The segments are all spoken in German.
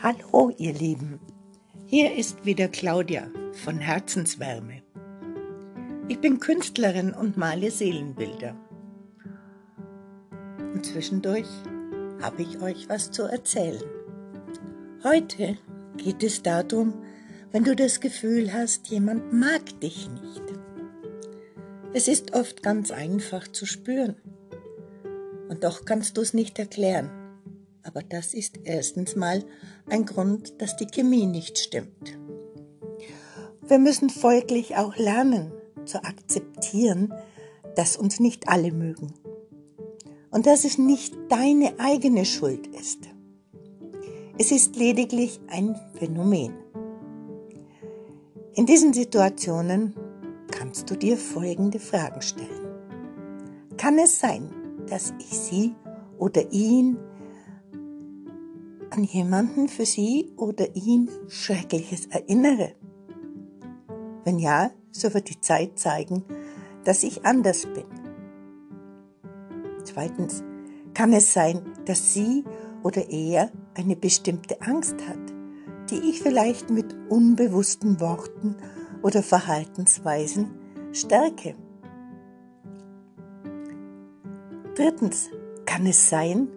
Hallo ihr Lieben, hier ist wieder Claudia von Herzenswärme. Ich bin Künstlerin und male Seelenbilder. Und zwischendurch habe ich euch was zu erzählen. Heute geht es darum, wenn du das Gefühl hast, jemand mag dich nicht. Es ist oft ganz einfach zu spüren. Und doch kannst du es nicht erklären. Aber das ist erstens mal ein Grund, dass die Chemie nicht stimmt. Wir müssen folglich auch lernen zu akzeptieren, dass uns nicht alle mögen und dass es nicht deine eigene Schuld ist. Es ist lediglich ein Phänomen. In diesen Situationen kannst du dir folgende Fragen stellen. Kann es sein, dass ich sie oder ihn an jemanden für sie oder ihn Schreckliches erinnere? Wenn ja, so wird die Zeit zeigen, dass ich anders bin. Zweitens, kann es sein, dass sie oder er eine bestimmte Angst hat, die ich vielleicht mit unbewussten Worten oder Verhaltensweisen stärke? Drittens, kann es sein,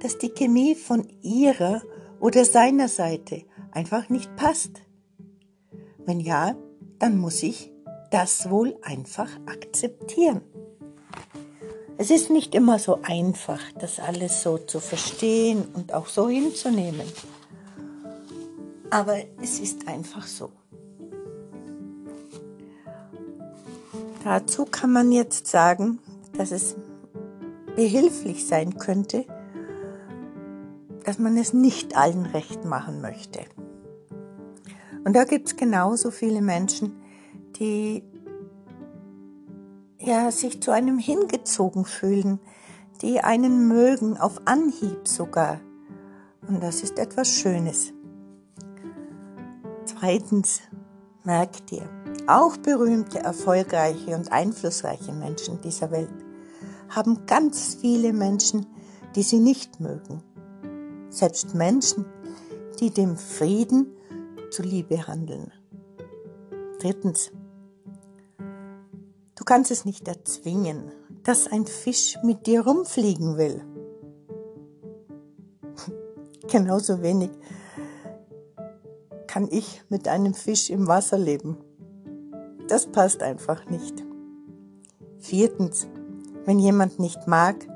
dass die Chemie von ihrer oder seiner Seite einfach nicht passt? Wenn ja, dann muss ich das wohl einfach akzeptieren. Es ist nicht immer so einfach, das alles so zu verstehen und auch so hinzunehmen. Aber es ist einfach so. Dazu kann man jetzt sagen, dass es behilflich sein könnte, dass man es nicht allen recht machen möchte. Und da gibt es genauso viele Menschen, die ja, sich zu einem hingezogen fühlen, die einen mögen, auf Anhieb sogar. Und das ist etwas Schönes. Zweitens, merk dir, auch berühmte, erfolgreiche und einflussreiche Menschen dieser Welt haben ganz viele Menschen, die sie nicht mögen selbst Menschen, die dem Frieden zuliebe handeln. Drittens, du kannst es nicht erzwingen, dass ein Fisch mit dir rumfliegen will. Genauso wenig kann ich mit einem Fisch im Wasser leben. Das passt einfach nicht. Viertens, wenn jemand nicht mag,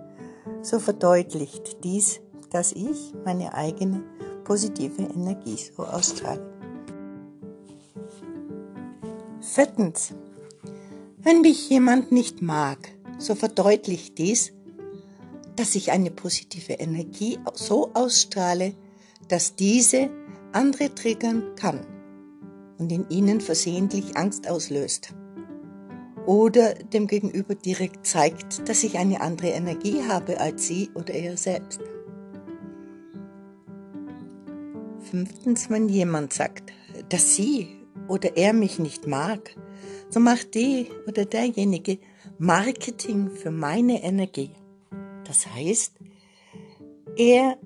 so verdeutlicht dies dass ich meine eigene positive Energie so ausstrahle. Viertens, wenn mich jemand nicht mag, so verdeutlicht dies, dass ich eine positive Energie so ausstrahle, dass diese andere triggern kann und in ihnen versehentlich Angst auslöst. Oder dem Gegenüber direkt zeigt, dass ich eine andere Energie habe als sie oder er selbst. Fünftens, wenn jemand sagt, dass sie oder er mich nicht mag, so macht die oder derjenige Marketing für meine Energie. Das heißt, er,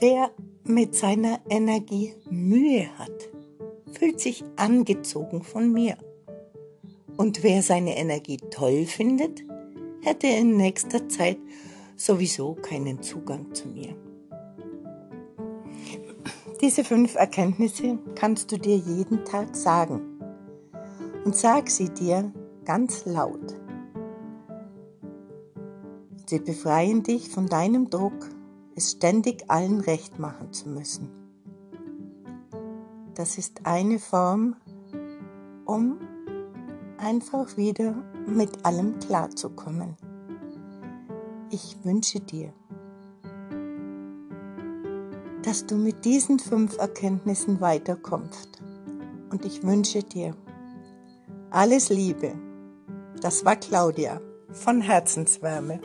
wer mit seiner Energie Mühe hat, fühlt sich angezogen von mir. Und wer seine Energie toll findet, hätte in nächster Zeit sowieso keinen Zugang zu mir. Diese fünf Erkenntnisse kannst du dir jeden Tag sagen. Und sag sie dir ganz laut. Sie befreien dich von deinem Druck, es ständig allen recht machen zu müssen. Das ist eine Form, um einfach wieder mit allem klarzukommen. Ich wünsche dir dass du mit diesen fünf Erkenntnissen weiterkommst. Und ich wünsche dir alles Liebe. Das war Claudia von Herzenswärme.